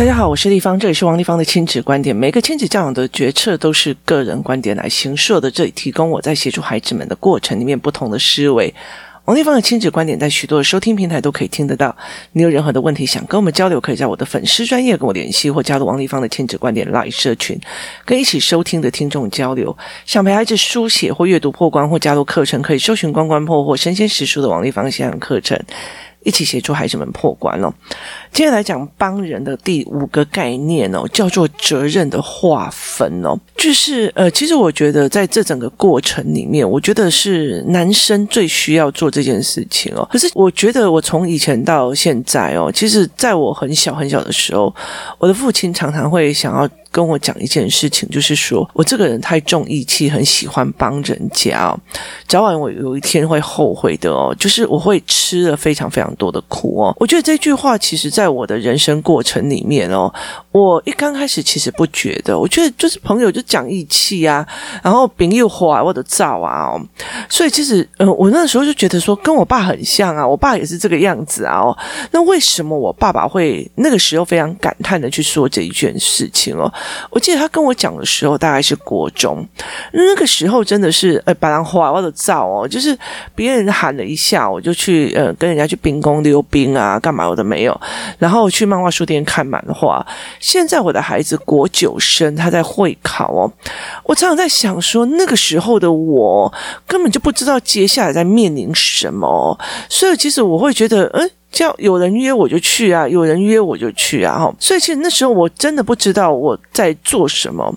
大家好，我是丽芳，这里是王立芳的亲子观点。每个亲子教养的决策都是个人观点来形塑的，这里提供我在协助孩子们的过程里面不同的思维。王立芳的亲子观点在许多的收听平台都可以听得到。你有任何的问题想跟我们交流，可以在我的粉丝专业跟我联系，或加入王立芳的亲子观点 LINE 社群，跟一起收听的听众交流。想陪孩子书写或阅读破关，或加入课程，可以搜寻关关破或神仙识书的王立芳线上课程。一起协助孩子们破关哦。接下来讲帮人的第五个概念哦，叫做责任的划分哦。就是呃，其实我觉得在这整个过程里面，我觉得是男生最需要做这件事情哦。可是我觉得我从以前到现在哦，其实在我很小很小的时候，我的父亲常常会想要。跟我讲一件事情，就是说我这个人太重义气，很喜欢帮人家，早晚我有一天会后悔的哦，就是我会吃了非常非常多的苦哦。我觉得这句话其实在在我的人生过程里面哦，我一刚开始其实不觉得，我觉得就是朋友就讲义气啊，然后朋友话我的造啊哦，所以其实呃，我那时候就觉得说跟我爸很像啊，我爸也是这个样子啊哦，那为什么我爸爸会那个时候非常感叹的去说这一件事情哦？我记得他跟我讲的时候，大概是国中，那个时候真的是，呃，把人话我的造哦，就是别人喊了一下，我就去，呃，跟人家去冰宫溜冰啊，干嘛我都没有，然后去漫画书店看漫画。现在我的孩子国九生，他在会考哦，我常常在想说，那个时候的我根本就不知道接下来在面临什么，所以其实我会觉得，嗯。叫有人约我就去啊，有人约我就去啊，所以其实那时候我真的不知道我在做什么，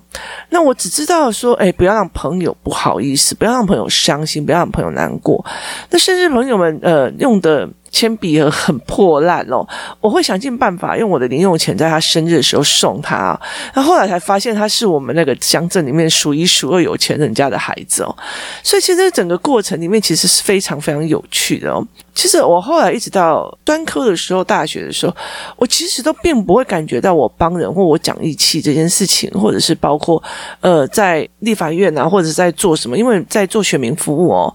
那我只知道说，哎，不要让朋友不好意思，不要让朋友伤心，不要让朋友难过，那甚至朋友们呃用的。铅笔盒很破烂哦，我会想尽办法用我的零用钱在他生日的时候送他。然后来才发现他是我们那个乡镇里面数一数二有钱人家的孩子哦，所以其实整个过程里面其实是非常非常有趣的哦。其实我后来一直到专科的时候，大学的时候，我其实都并不会感觉到我帮人或我讲义气这件事情，或者是包括呃在立法院啊，或者是在做什么，因为在做选民服务哦，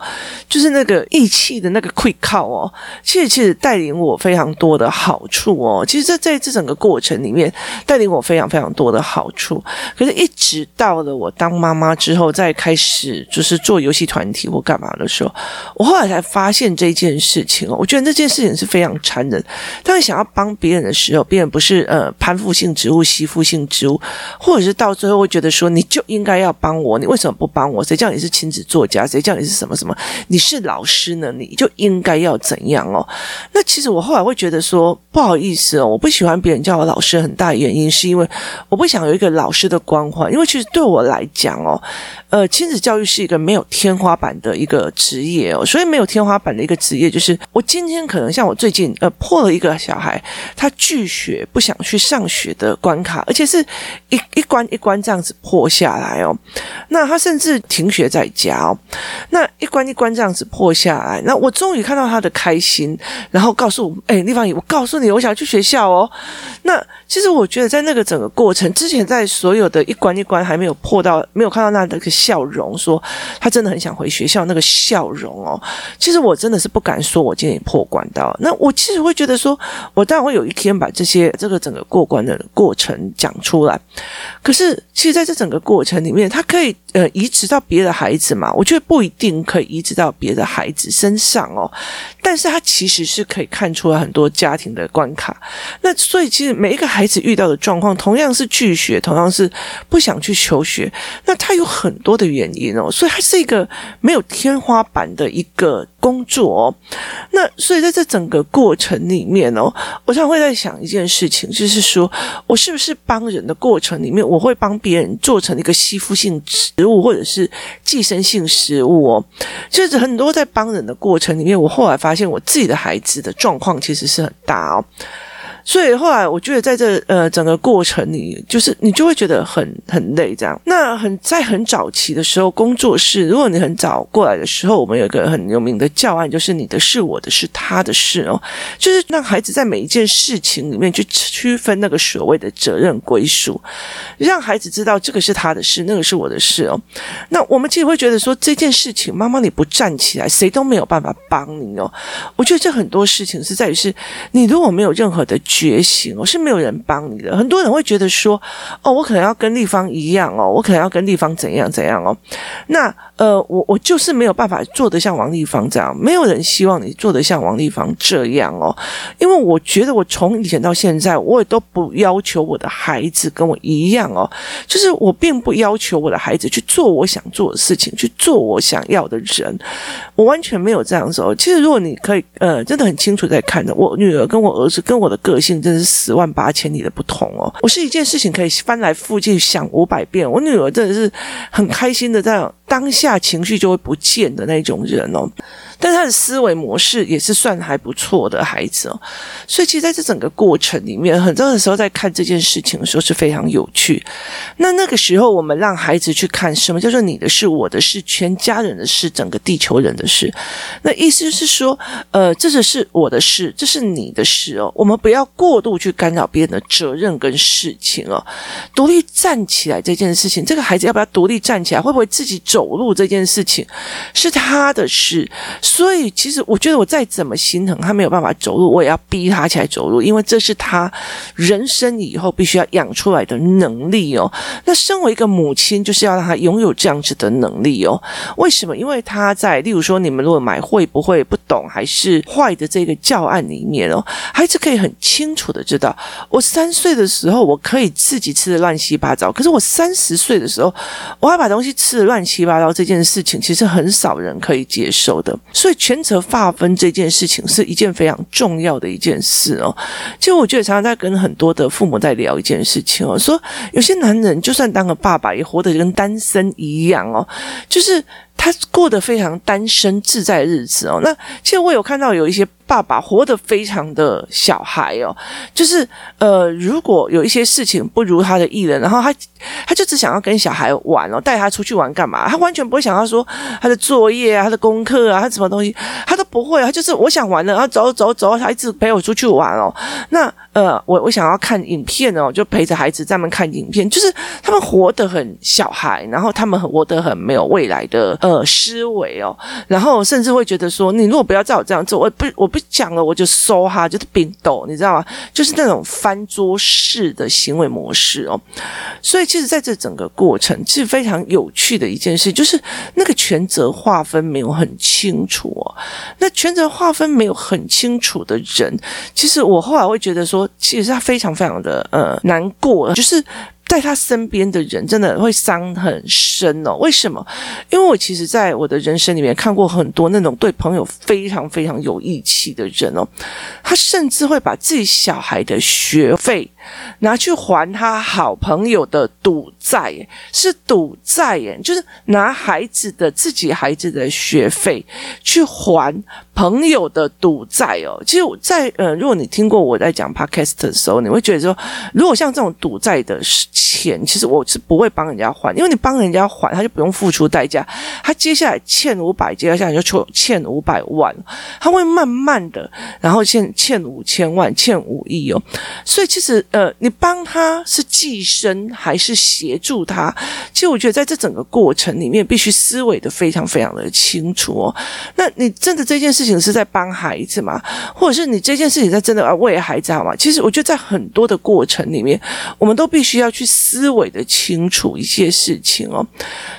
就是那个义气的那个 quick call 哦，其实。其实带领我非常多的好处哦，其实在在这整个过程里面带领我非常非常多的好处。可是，一直到了我当妈妈之后，再开始就是做游戏团体或干嘛的时候，我后来才发现这件事情哦。我觉得这件事情是非常残忍。当你想要帮别人的时候，别人不是呃攀附性植物、吸附性植物，或者是到最后会觉得说你就应该要帮我，你为什么不帮我？谁叫你是亲子作家？谁叫你是什么什么？你是老师呢？你就应该要怎样哦？那其实我后来会觉得说不好意思哦，我不喜欢别人叫我老师，很大原因是因为我不想有一个老师的光环，因为其实对我来讲哦，呃，亲子教育是一个没有天花板的一个职业哦，所以没有天花板的一个职业就是我今天可能像我最近呃破了一个小孩他拒学不想去上学的关卡，而且是一一关一关这样子破下来哦，那他甚至停学在家哦，那一关一关这样子破下来，那我终于看到他的开心。然后告诉我，哎，丽芳姨，我告诉你，我想要去学校哦。那其实我觉得，在那个整个过程之前，在所有的一关一关还没有破到，没有看到那那个笑容，说他真的很想回学校那个笑容哦。其实我真的是不敢说，我今天也破关到。那我其实会觉得说，我当然会有一天把这些这个整个过关的过程讲出来。可是，其实在这整个过程里面，他可以呃移植到别的孩子嘛？我觉得不一定可以移植到别的孩子身上哦。但是他其其实是可以看出来很多家庭的关卡，那所以其实每一个孩子遇到的状况，同样是拒学，同样是不想去求学，那他有很多的原因哦，所以他是一个没有天花板的一个工作哦。那所以在这整个过程里面哦，我常会在想一件事情，就是说我是不是帮人的过程里面，我会帮别人做成一个吸附性食物或者是寄生性食物哦，就是很多在帮人的过程里面，我后来。发现我自己的孩子的状况其实是很大哦。所以后来我觉得，在这呃整个过程里，就是你就会觉得很很累这样。那很在很早期的时候，工作室，如果你很早过来的时候，我们有一个很有名的教案，就是你的事，我的事，他的事哦，就是让孩子在每一件事情里面去区分那个所谓的责任归属，让孩子知道这个是他的事，那个是我的事哦。那我们其实会觉得说，这件事情，妈妈你不站起来，谁都没有办法帮你哦。我觉得这很多事情是在于是，你如果没有任何的。觉醒我，是没有人帮你的。很多人会觉得说，哦，我可能要跟立方一样哦，我可能要跟立方怎样怎样哦。那呃，我我就是没有办法做得像王丽芳这样，没有人希望你做得像王丽芳这样哦。因为我觉得我从以前到现在，我也都不要求我的孩子跟我一样哦，就是我并不要求我的孩子去做我想做的事情，去做我想要的人，我完全没有这样子哦。其实如果你可以，呃，真的很清楚在看的，我女儿跟我儿子跟我的个性真是十万八千里的不同哦。我是一件事情可以翻来覆去想五百遍，我女儿真的是很开心的在。当下情绪就会不见的那种人哦。但他的思维模式也是算还不错的孩子哦，所以其实在这整个过程里面，很多的时候在看这件事情的时候是非常有趣。那那个时候，我们让孩子去看什么叫做你的事、我的事、全家人的事、整个地球人的事。那意思是说，呃，这只是我的事，这是你的事哦。我们不要过度去干扰别人的责任跟事情哦。独立站起来这件事情，这个孩子要不要独立站起来，会不会自己走路这件事情，是他的事。所以，其实我觉得我再怎么心疼他没有办法走路，我也要逼他起来走路，因为这是他人生以后必须要养出来的能力哦。那身为一个母亲，就是要让他拥有这样子的能力哦。为什么？因为他在，例如说，你们如果买会不会不懂还是坏的这个教案里面哦，孩子可以很清楚的知道，我三岁的时候我可以自己吃的乱七八糟，可是我三十岁的时候，我还把东西吃的乱七八糟，这件事情其实很少人可以接受的。所以全责划分这件事情是一件非常重要的一件事哦。其实我觉得常常在跟很多的父母在聊一件事情哦，说有些男人就算当个爸爸，也活得跟单身一样哦，就是。他过得非常单身自在的日子哦。那其实我有看到有一些爸爸活得非常的小孩哦，就是呃，如果有一些事情不如他的意了，然后他他就只想要跟小孩玩哦，带他出去玩干嘛？他完全不会想要说他的作业啊、他的功课啊、他什么东西，他都不会。他就是我想玩了，然后走走走，他一直陪我出去玩哦。那呃，我我想要看影片哦，就陪着孩子在那看影片。就是他们活得很小孩，然后他们很活得很没有未来的。呃，思维哦，然后甚至会觉得说，你如果不要照我这样做，我不我不讲了，我就收哈，就是冰斗，你知道吗？就是那种翻桌式的行为模式哦。所以，其实在这整个过程，其实非常有趣的一件事，就是那个权责划分没有很清楚哦。那权责划分没有很清楚的人，其实我后来会觉得说，其实他非常非常的呃难过，就是。在他身边的人真的会伤很深哦。为什么？因为我其实在我的人生里面看过很多那种对朋友非常非常有义气的人哦，他甚至会把自己小孩的学费拿去还他好朋友的赌债，是赌债耶，就是拿孩子的自己孩子的学费去还朋友的赌债哦。其实我在呃，如果你听过我在讲 podcast 的时候，你会觉得说，如果像这种赌债的。钱其实我是不会帮人家还，因为你帮人家还，他就不用付出代价。他接下来欠五百，接下来就欠欠五百万，他会慢慢的，然后欠欠五千万，欠五亿哦。所以其实呃，你帮他是寄生还是协助他？其实我觉得在这整个过程里面，必须思维的非常非常的清楚哦。那你真的这件事是在帮孩子吗？或者是你这件事情在真的要为孩子好吗？其实我觉得在很多的过程里面，我们都必须要去。思维的清楚一些事情哦，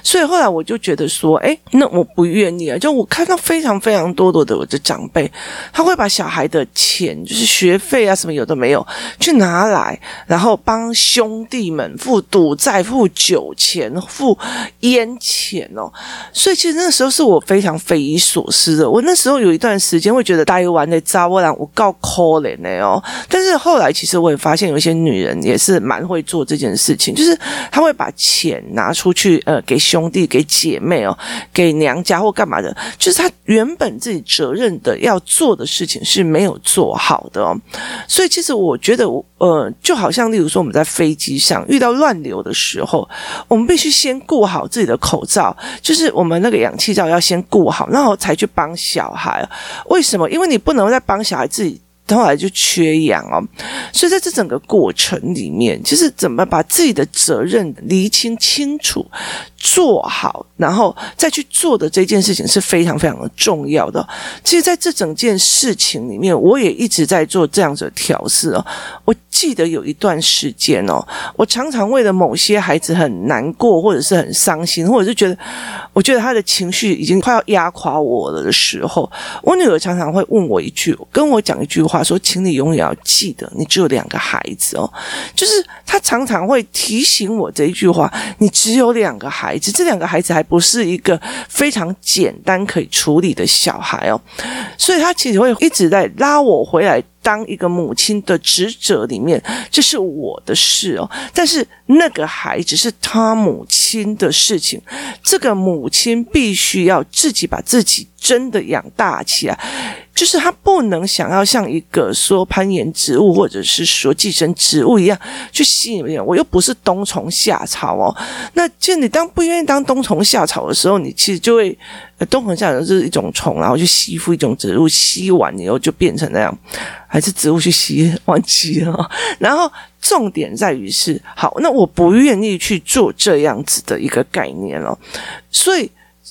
所以后来我就觉得说，哎，那我不愿意啊。就我看到非常非常多多的我的长辈，他会把小孩的钱，就是学费啊什么有的没有，去拿来，然后帮兄弟们付赌债、付酒钱、付烟钱哦。所以其实那时候是我非常匪夷所思的。我那时候有段时间会觉得台湾的查某人我够可怜的哦。但是后来其实我也发现有一些女人也是蛮会做这件事。情就是她会把钱拿出去，呃，给兄弟、给姐妹哦，给娘家或干嘛的，就是她原本自己责任的要做的事情是没有做好的哦。所以其实我觉得，呃，就好像例如说我们在飞机上遇到乱流的时候，我们必须先顾好自己的口罩，就是我们那个氧气罩要先顾好，然后才去帮小孩。为什么？因为你不能再帮小孩自己。后来就缺氧哦。所以在这整个过程里面，其实怎么把自己的责任厘清清楚。做好，然后再去做的这件事情是非常非常的重要的。其实，在这整件事情里面，我也一直在做这样子的调试哦。我记得有一段时间哦，我常常为了某些孩子很难过，或者是很伤心，或者是觉得，我觉得他的情绪已经快要压垮我了的时候，我女儿常常会问我一句，跟我讲一句话，他说：“请你永远要记得，你只有两个孩子哦。”就是他常常会提醒我这一句话：“你只有两个。”孩子，这两个孩子还不是一个非常简单可以处理的小孩哦，所以他其实会一直在拉我回来。当一个母亲的职责里面，这是我的事哦。但是那个孩子是他母亲的事情，这个母亲必须要自己把自己真的养大起来，就是他不能想要像一个说攀岩植物或者是说寄生植物一样去吸引人。我又不是冬虫夏草哦。那就你当不愿意当冬虫夏草的时候，你其实就会。冬虫夏草是一种虫，然后去吸附一种植物，吸完以后就变成那样，还是植物去吸，忘记了。然后重点在于是，好，那我不愿意去做这样子的一个概念了。所以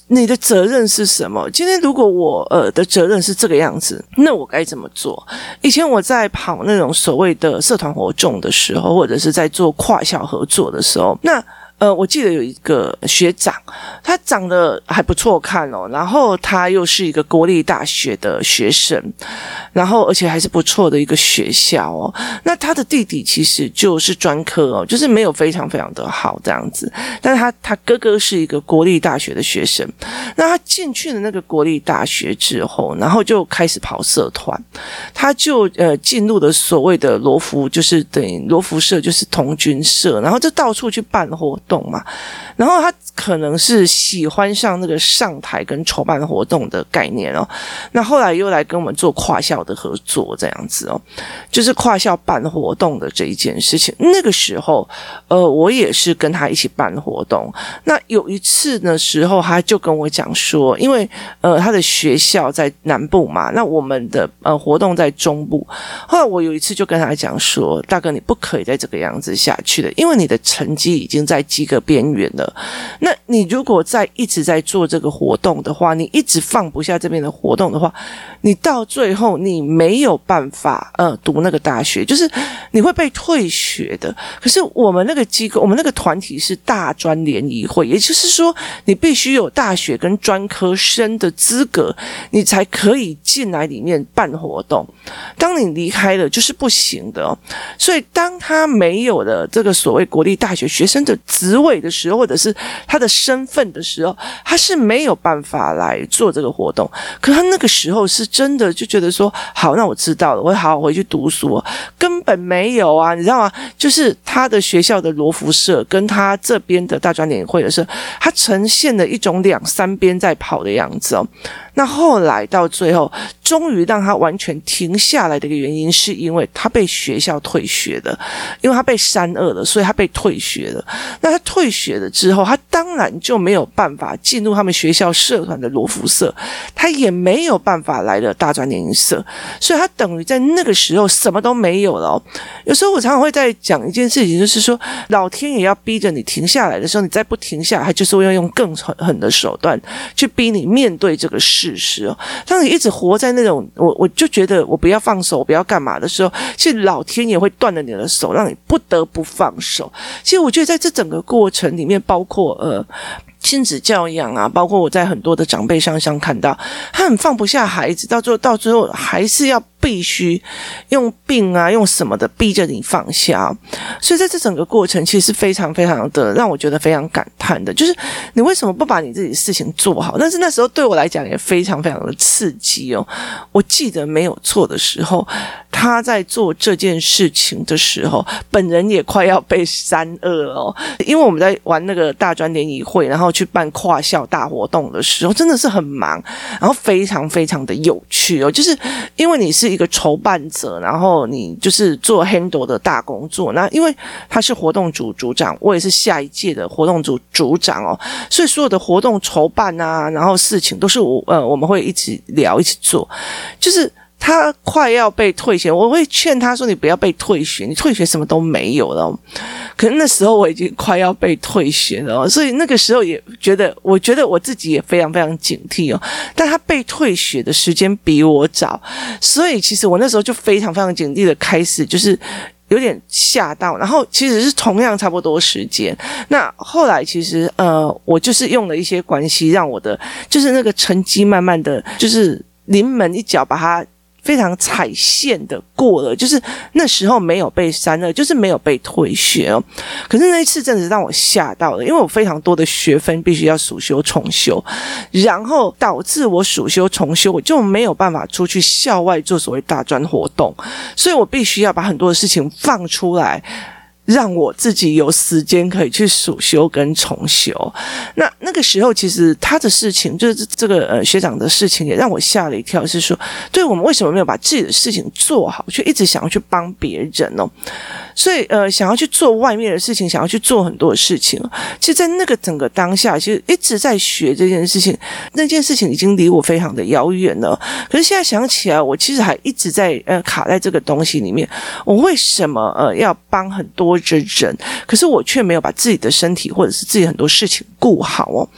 你的责任是什么？今天如果我呃的责任是这个样子，那我该怎么做？以前我在跑那种所谓的社团活动的时候，或者是在做跨校合作的时候，那。呃，我记得有一个学长，他长得还不错看哦，然后他又是一个国立大学的学生，然后而且还是不错的一个学校哦。那他的弟弟其实就是专科哦，就是没有非常非常的好这样子，但是他他哥哥是一个国立大学的学生，那他进去了那个国立大学之后，然后就开始跑社团，他就呃进入了所谓的罗浮，就是等于罗浮社，就是童军社，然后就到处去办活动。嘛？然后他可能是喜欢上那个上台跟筹办活动的概念哦。那后来又来跟我们做跨校的合作，这样子哦，就是跨校办活动的这一件事情。那个时候，呃，我也是跟他一起办活动。那有一次的时候，他就跟我讲说，因为呃，他的学校在南部嘛，那我们的呃活动在中部。后来我有一次就跟他讲说，大哥，你不可以再这个样子下去了，因为你的成绩已经在一个边缘了，那你如果在一直在做这个活动的话，你一直放不下这边的活动的话，你到最后你没有办法呃读那个大学，就是你会被退学的。可是我们那个机构，我们那个团体是大专联谊会，也就是说你必须有大学跟专科生的资格，你才可以进来里面办活动。当你离开了，就是不行的哦。所以当他没有了这个所谓国立大学学生的资职位的时候，或者是他的身份的时候，他是没有办法来做这个活动。可他那个时候是真的就觉得说，好，那我知道了，我会好好回去读书。根本没有啊，你知道吗？就是他的学校的罗浮社跟他这边的大专联会的时候，他呈现了一种两三边在跑的样子哦。那后来到最后，终于让他完全停下来的一个原因，是因为他被学校退学了，因为他被删恶了，所以他被退学了。那他退学了之后，他当然就没有办法进入他们学校社团的罗浮社，他也没有办法来了大专联谊社，所以他等于在那个时候什么都没有了。有时候我常常会在讲一件事情，就是说老天也要逼着你停下来的时候，你再不停下来，他就是要用更狠狠的手段去逼你面对这个事。事实哦，当你一直活在那种我我就觉得我不要放手，我不要干嘛的时候，其实老天也会断了你的手，让你不得不放手。其实我觉得在这整个过程里面，包括呃。亲子教养啊，包括我在很多的长辈上上看到，他很放不下孩子，到最后到最后还是要必须用病啊，用什么的逼着你放下。所以在这整个过程，其实是非常非常的让我觉得非常感叹的，就是你为什么不把你自己的事情做好？但是那时候对我来讲也非常非常的刺激哦。我记得没有错的时候，他在做这件事情的时候，本人也快要被三二哦，因为我们在玩那个大专联谊会，然后。去办跨校大活动的时候，真的是很忙，然后非常非常的有趣哦。就是因为你是一个筹办者，然后你就是做 handle 的大工作。那因为他是活动组组长，我也是下一届的活动组组长哦，所以所有的活动筹办啊，然后事情都是我呃我们会一起聊一起做，就是。他快要被退学，我会劝他说：“你不要被退学，你退学什么都没有了。”可是那时候我已经快要被退学了，所以那个时候也觉得，我觉得我自己也非常非常警惕哦。但他被退学的时间比我早，所以其实我那时候就非常非常警惕的开始，就是有点吓到。然后其实是同样差不多时间，那后来其实呃，我就是用了一些关系，让我的就是那个成绩慢慢的就是临门一脚把它。非常踩线的过了，就是那时候没有被删了，就是没有被退学哦。可是那一次真的是让我吓到了，因为我非常多的学分必须要暑修重修，然后导致我暑修重修，我就没有办法出去校外做所谓大专活动，所以我必须要把很多的事情放出来。让我自己有时间可以去数修跟重修。那那个时候，其实他的事情就是这个呃学长的事情，也让我吓了一跳。是说，对我们为什么没有把自己的事情做好，却一直想要去帮别人呢？所以呃，想要去做外面的事情，想要去做很多事情。其实，在那个整个当下，其实一直在学这件事情。那件事情已经离我非常的遥远了。可是现在想起来，我其实还一直在呃卡在这个东西里面。我为什么呃要帮很多？这人，可是我却没有把自己的身体或者是自己很多事情顾好哦，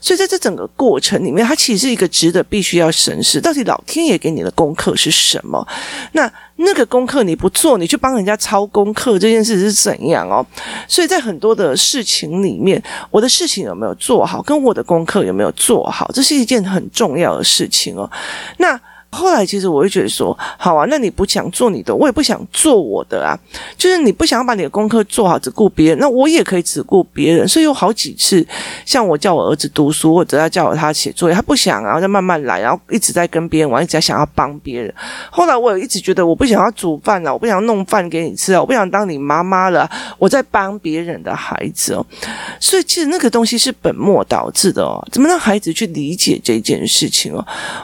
所以在这整个过程里面，它其实是一个值得必须要审视，到底老天爷给你的功课是什么？那那个功课你不做，你去帮人家抄功课，这件事是怎样哦？所以在很多的事情里面，我的事情有没有做好，跟我的功课有没有做好，这是一件很重要的事情哦。那。后来其实我会觉得说，好啊，那你不想做你的，我也不想做我的啊。就是你不想把你的功课做好，只顾别人，那我也可以只顾别人。所以有好几次，像我叫我儿子读书，或者要叫我他写作业，他不想，然后再慢慢来，然后一直在跟别人玩，一直在想要帮别人。后来我也一直觉得，我不想要煮饭了，我不想要弄饭给你吃啊，我不想当你妈妈了，我在帮别人的孩子哦。所以其实那个东西是本末倒置的哦。怎么让孩子去理解这件事情哦？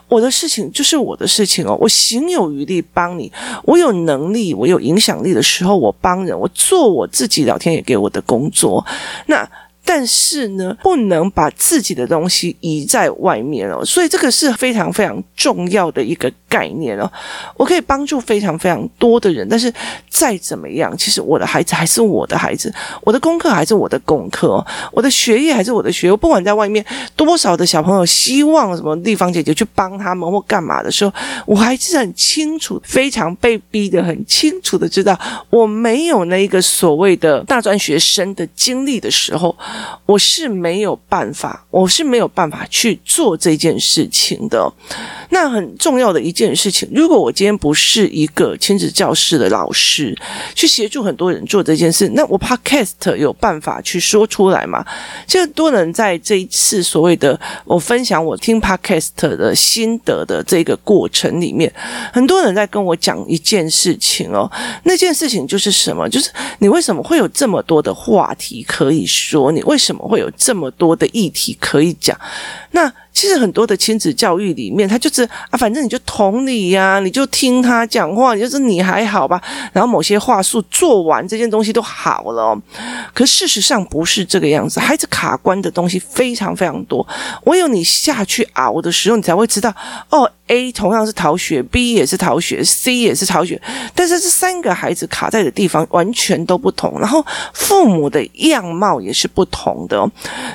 我的事情就是我。的事情哦，我行有余力帮你，我有能力，我有影响力的时候，我帮人，我做我自己，老天爷给我的工作，那。但是呢，不能把自己的东西移在外面哦，所以这个是非常非常重要的一个概念哦。我可以帮助非常非常多的人，但是再怎么样，其实我的孩子还是我的孩子，我的功课还是我的功课，我的学业还是我的学业。不管在外面多少的小朋友希望什么丽芳姐姐去帮他们或干嘛的时候，我还是很清楚，非常被逼得很清楚的知道，我没有那一个所谓的大专学生的经历的时候。我是没有办法，我是没有办法去做这件事情的。那很重要的一件事情，如果我今天不是一个亲子教室的老师，去协助很多人做这件事，那我 Podcast 有办法去说出来吗？就多人在这一次所谓的我分享我听 Podcast 的心得的这个过程里面，很多人在跟我讲一件事情哦，那件事情就是什么？就是你为什么会有这么多的话题可以说？你为什么会有这么多的议题可以讲？那其实很多的亲子教育里面，他就是啊，反正你就同理呀，你就听他讲话，你就是你还好吧？然后某些话术做完，这件东西都好了。可事实上不是这个样子，孩子卡关的东西非常非常多。唯有你下去熬的时候，你才会知道哦。A 同样是逃学，B 也是逃学，C 也是逃学，但是这三个孩子卡在的地方完全都不同，然后父母的样貌也是不同的，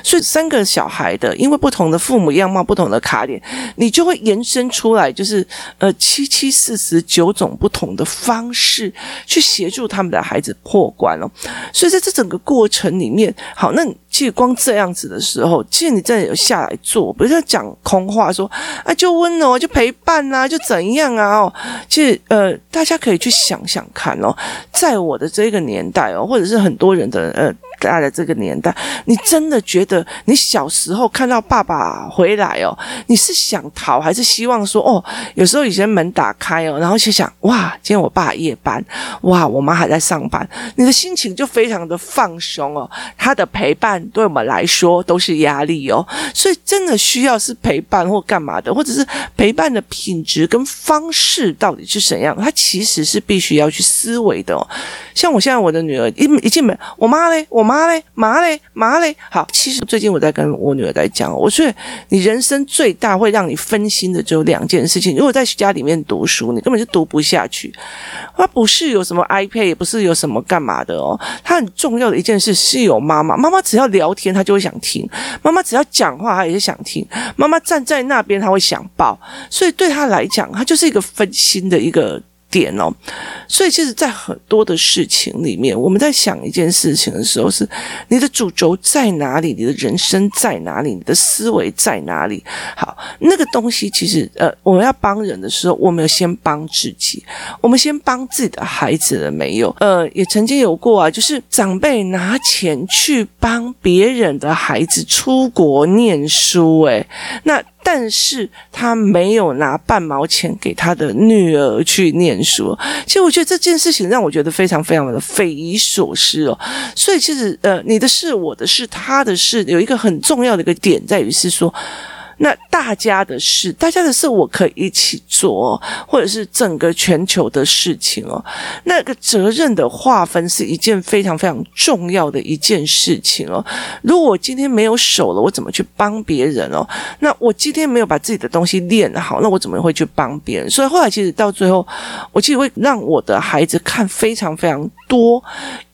所以三个小孩的因为不同的父母样貌、不同的卡点，你就会延伸出来，就是呃七七四十九种不同的方式去协助他们的孩子破关了。所以在这整个过程里面，好，那其实光这样子的时候，其实你真的有下来做，不是讲空话说啊，就温柔就陪。伴啊，就怎样啊？哦，其实呃，大家可以去想想看哦，在我的这个年代哦，或者是很多人的呃。大的这个年代，你真的觉得你小时候看到爸爸回来哦，你是想逃还是希望说哦？有时候以前门打开哦，然后去想哇，今天我爸夜班，哇，我妈还在上班，你的心情就非常的放松哦。他的陪伴对我们来说都是压力哦，所以真的需要是陪伴或干嘛的，或者是陪伴的品质跟方式到底是怎样？他其实是必须要去思维的哦。像我现在我的女儿一一进门，我妈嘞，我。妈嘞，妈嘞，妈嘞。好，其实最近我在跟我女儿在讲，我说你人生最大会让你分心的只有两件事情。如果在家里面读书，你根本就读不下去。它不是有什么 iPad，也不是有什么干嘛的哦。他很重要的一件事是有妈妈，妈妈只要聊天，他就会想听；妈妈只要讲话，他也是想听。妈妈站在那边，他会想抱。所以对他来讲，他就是一个分心的一个。点哦，所以其实，在很多的事情里面，我们在想一件事情的时候，是你的主轴在哪里？你的人生在哪里？你的思维在哪里？好，那个东西其实，呃，我们要帮人的时候，我们要先帮自己，我们先帮自己的孩子了没有？呃，也曾经有过啊，就是长辈拿钱去帮别人的孩子出国念书，诶，那。但是他没有拿半毛钱给他的女儿去念书，其实我觉得这件事情让我觉得非常非常的匪夷所思哦。所以其实呃，你的事、我的事、他的事，有一个很重要的一个点在于是说。那大家的事，大家的事我可以一起做，或者是整个全球的事情哦。那个责任的划分是一件非常非常重要的一件事情哦。如果我今天没有手了，我怎么去帮别人哦？那我今天没有把自己的东西练好，那我怎么会去帮别人？所以后来其实到最后，我其实会让我的孩子看非常非常多。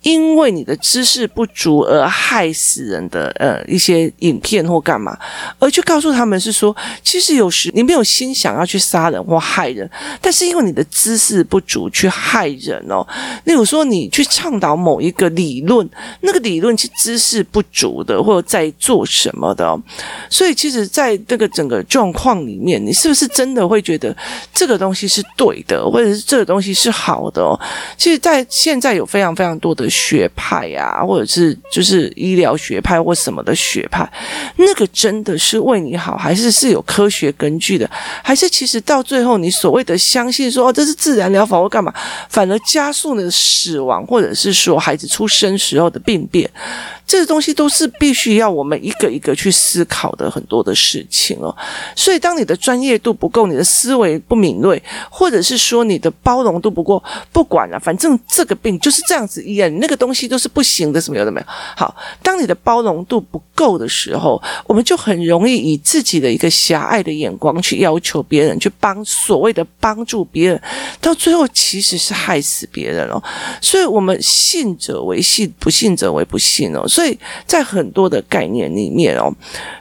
因为你的知识不足而害死人的呃一些影片或干嘛，而去告诉他们是说，其实有时你没有心想要去杀人或害人，但是因为你的知识不足去害人哦。例如说，你去倡导某一个理论，那个理论是知识不足的，或者在做什么的哦。所以，其实，在这个整个状况里面，你是不是真的会觉得这个东西是对的，或者是这个东西是好的哦？其实，在现在有非常非常多的。学派、啊，或者是就是医疗学派或什么的学派，那个真的是为你好，还是是有科学根据的？还是其实到最后你所谓的相信说哦，这是自然疗法或干嘛，反而加速你的死亡，或者是说孩子出生时候的病变？这个东西都是必须要我们一个一个去思考的很多的事情哦。所以，当你的专业度不够，你的思维不敏锐，或者是说你的包容度不够，不管了，反正这个病就是这样子医啊，你那个东西都是不行的，什么有的没有。好，当你的包容度不够的时候，我们就很容易以自己的一个狭隘的眼光去要求别人，去帮所谓的帮助别人，到最后其实是害死别人哦。所以我们信者为信，不信者为不信哦。所以在很多的概念里面哦，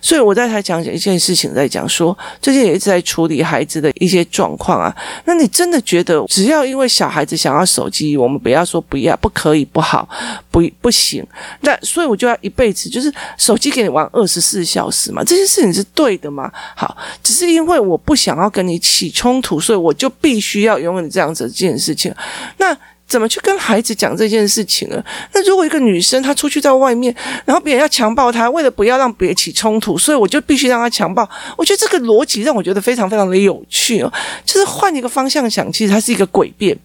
所以我在才讲一件事情，在讲说最近也一直在处理孩子的一些状况啊。那你真的觉得，只要因为小孩子想要手机，我们不要说不要，不可以，不好，好不不行。那所以我就要一辈子就是手机给你玩二十四小时嘛？这件事情是对的吗？好，只是因为我不想要跟你起冲突，所以我就必须要拥有这样子这件事情。那。怎么去跟孩子讲这件事情呢？那如果一个女生她出去在外面，然后别人要强暴她，为了不要让别人起冲突，所以我就必须让她强暴。我觉得这个逻辑让我觉得非常非常的有趣哦。就是换一个方向想，其实它是一个诡辩。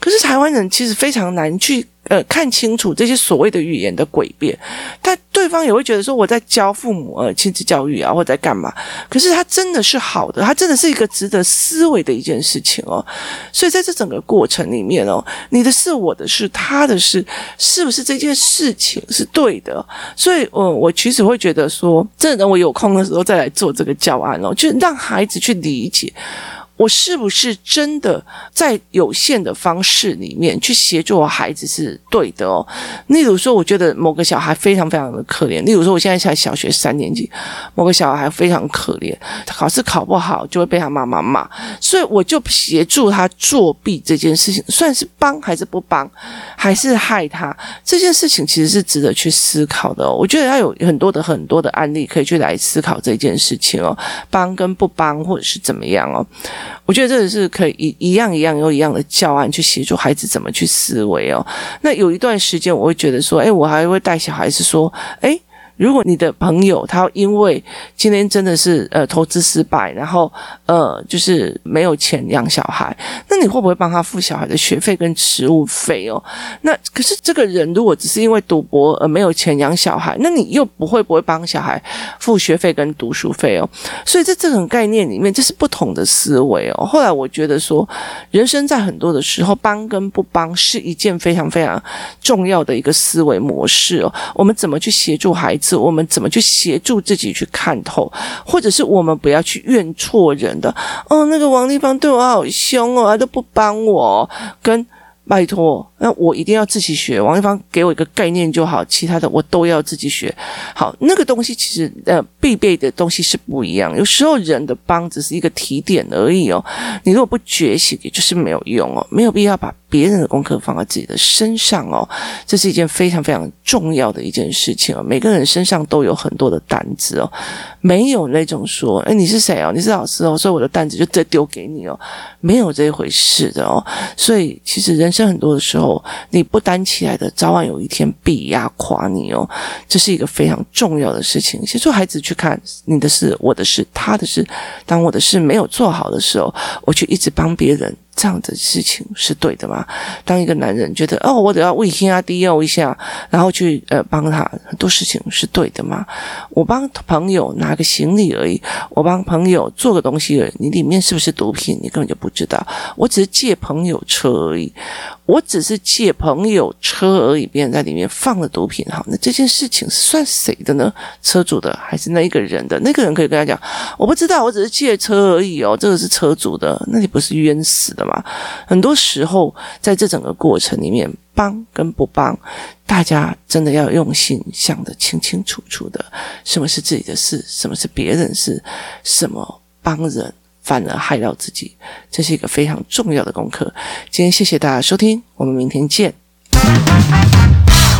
可是台湾人其实非常难去。呃，看清楚这些所谓的语言的诡辩，但对方也会觉得说我在教父母呃亲子教育啊，或者在干嘛？可是他真的是好的，他真的是一个值得思维的一件事情哦。所以在这整个过程里面哦，你的事、我的事、他的事，是不是这件事情是对的？所以，嗯、我其实会觉得说，这等我有空的时候再来做这个教案哦，就让孩子去理解。我是不是真的在有限的方式里面去协助我孩子是对的哦？例如说，我觉得某个小孩非常非常的可怜。例如说，我现在才小学三年级，某个小孩非常可怜，考试考不好就会被他妈妈骂，所以我就协助他作弊这件事情，算是帮还是不帮，还是害他？这件事情其实是值得去思考的哦。我觉得他有很多的很多的案例可以去来思考这件事情哦，帮跟不帮或者是怎么样哦。我觉得这个是可以一一样一样用一样的教案去协助孩子怎么去思维哦。那有一段时间，我会觉得说，哎，我还会带小孩子说，哎。如果你的朋友他因为今天真的是呃投资失败，然后呃就是没有钱养小孩，那你会不会帮他付小孩的学费跟食物费哦？那可是这个人如果只是因为赌博而没有钱养小孩，那你又不会不会帮小孩付学费跟读书费哦？所以在这种概念里面，这是不同的思维哦。后来我觉得说，人生在很多的时候，帮跟不帮是一件非常非常重要的一个思维模式哦。我们怎么去协助孩子？我们怎么去协助自己去看透？或者是我们不要去怨错人的哦？那个王丽芳对我好凶哦，他都不帮我，跟。拜托，那我一定要自己学。王一芳给我一个概念就好，其他的我都要自己学。好，那个东西其实呃必备的东西是不一样。有时候人的帮只是一个提点而已哦。你如果不觉醒，也就是没有用哦。没有必要把别人的功课放在自己的身上哦。这是一件非常非常重要的一件事情哦。每个人身上都有很多的担子哦，没有那种说，哎，你是谁哦？你是老师哦，所以我的担子就再丢给你哦，没有这一回事的哦。所以其实人生。很多的时候，你不担起来的，早晚有一天必压垮你哦。这是一个非常重要的事情。协助孩子去看你的事、我的事、他的事。当我的事没有做好的时候，我去一直帮别人。这样的事情是对的吗？当一个男人觉得哦，我得要为天下第一一下，然后去呃帮他很多事情是对的吗？我帮朋友拿个行李而已，我帮朋友做个东西而已，你里面是不是毒品？你根本就不知道。我只是借朋友车而已，我只是借朋友车而已，别人在里面放了毒品，好，那这件事情是算谁的呢？车主的还是那一个人的？那个人可以跟他讲，我不知道，我只是借车而已哦，这个是车主的，那你不是冤死的嘛？很多时候，在这整个过程里面，帮跟不帮，大家真的要用心想得清清楚楚的，什么是自己的事，什么是别人事，什么帮人反而害到自己，这是一个非常重要的功课。今天谢谢大家收听，我们明天见。